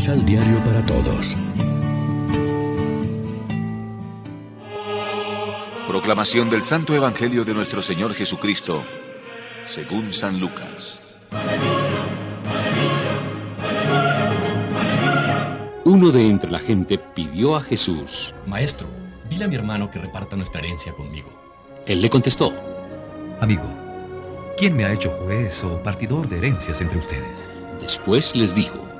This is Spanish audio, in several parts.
Misal Diario para Todos. Proclamación del Santo Evangelio de nuestro Señor Jesucristo, según San Lucas. Uno de entre la gente pidió a Jesús, Maestro, dile a mi hermano que reparta nuestra herencia conmigo. Él le contestó, Amigo, ¿quién me ha hecho juez o partidor de herencias entre ustedes? Después les dijo,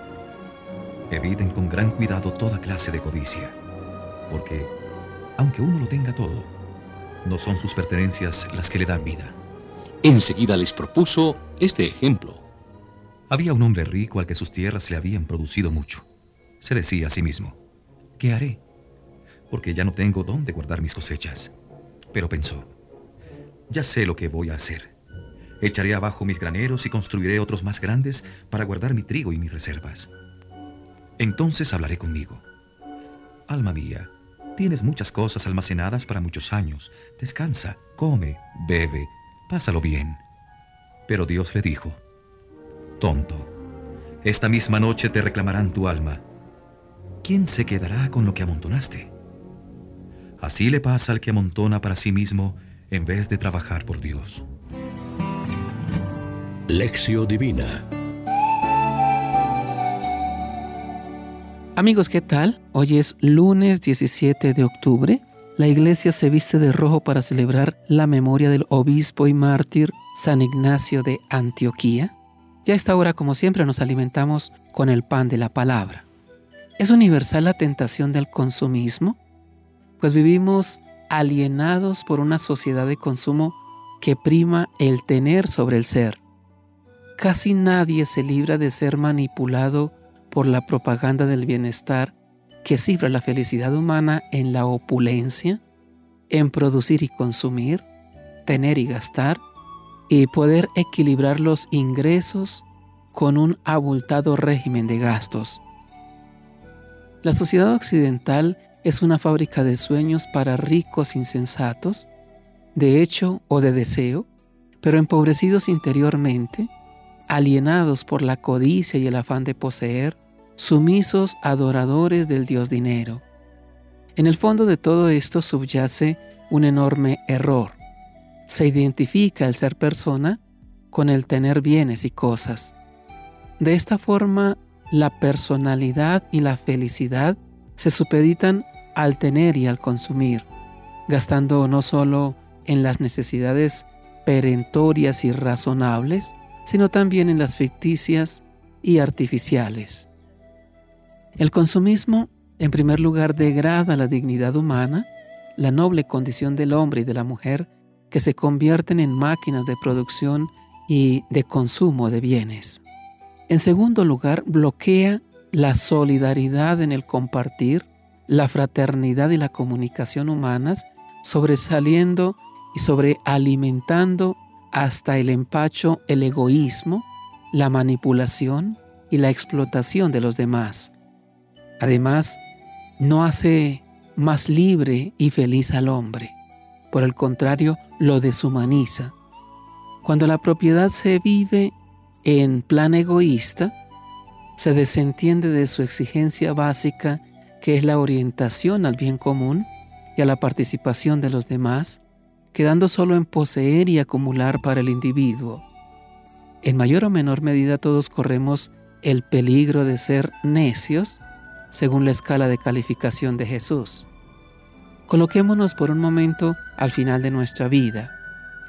Eviten con gran cuidado toda clase de codicia, porque, aunque uno lo tenga todo, no son sus pertenencias las que le dan vida. Enseguida les propuso este ejemplo. Había un hombre rico al que sus tierras le habían producido mucho. Se decía a sí mismo, ¿qué haré? Porque ya no tengo dónde guardar mis cosechas. Pero pensó, ya sé lo que voy a hacer. Echaré abajo mis graneros y construiré otros más grandes para guardar mi trigo y mis reservas. Entonces hablaré conmigo. Alma mía, tienes muchas cosas almacenadas para muchos años. Descansa, come, bebe, pásalo bien. Pero Dios le dijo, Tonto, esta misma noche te reclamarán tu alma. ¿Quién se quedará con lo que amontonaste? Así le pasa al que amontona para sí mismo en vez de trabajar por Dios. Lección Divina Amigos, ¿qué tal? Hoy es lunes 17 de octubre. La iglesia se viste de rojo para celebrar la memoria del obispo y mártir San Ignacio de Antioquía. Ya a esta hora, como siempre, nos alimentamos con el pan de la palabra. ¿Es universal la tentación del consumismo? Pues vivimos alienados por una sociedad de consumo que prima el tener sobre el ser. Casi nadie se libra de ser manipulado por la propaganda del bienestar que cifra la felicidad humana en la opulencia, en producir y consumir, tener y gastar, y poder equilibrar los ingresos con un abultado régimen de gastos. La sociedad occidental es una fábrica de sueños para ricos insensatos, de hecho o de deseo, pero empobrecidos interiormente, alienados por la codicia y el afán de poseer, sumisos adoradores del Dios dinero. En el fondo de todo esto subyace un enorme error. Se identifica el ser persona con el tener bienes y cosas. De esta forma, la personalidad y la felicidad se supeditan al tener y al consumir, gastando no solo en las necesidades perentorias y razonables, sino también en las ficticias y artificiales. El consumismo, en primer lugar, degrada la dignidad humana, la noble condición del hombre y de la mujer, que se convierten en máquinas de producción y de consumo de bienes. En segundo lugar, bloquea la solidaridad en el compartir, la fraternidad y la comunicación humanas, sobresaliendo y sobrealimentando hasta el empacho el egoísmo, la manipulación y la explotación de los demás. Además, no hace más libre y feliz al hombre. Por el contrario, lo deshumaniza. Cuando la propiedad se vive en plan egoísta, se desentiende de su exigencia básica, que es la orientación al bien común y a la participación de los demás, quedando solo en poseer y acumular para el individuo. En mayor o menor medida todos corremos el peligro de ser necios según la escala de calificación de Jesús. Coloquémonos por un momento al final de nuestra vida.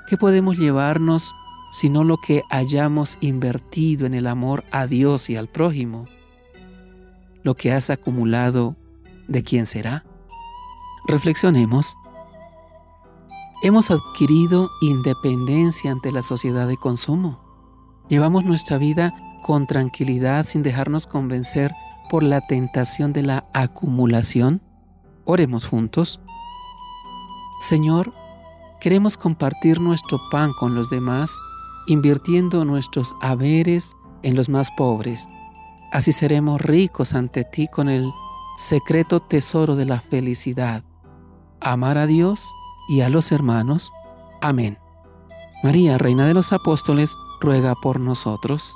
¿Qué podemos llevarnos sino lo que hayamos invertido en el amor a Dios y al prójimo? Lo que has acumulado, ¿de quién será? Reflexionemos. Hemos adquirido independencia ante la sociedad de consumo. Llevamos nuestra vida con tranquilidad sin dejarnos convencer por la tentación de la acumulación? Oremos juntos. Señor, queremos compartir nuestro pan con los demás, invirtiendo nuestros haberes en los más pobres. Así seremos ricos ante ti con el secreto tesoro de la felicidad. Amar a Dios y a los hermanos. Amén. María, Reina de los Apóstoles, ruega por nosotros.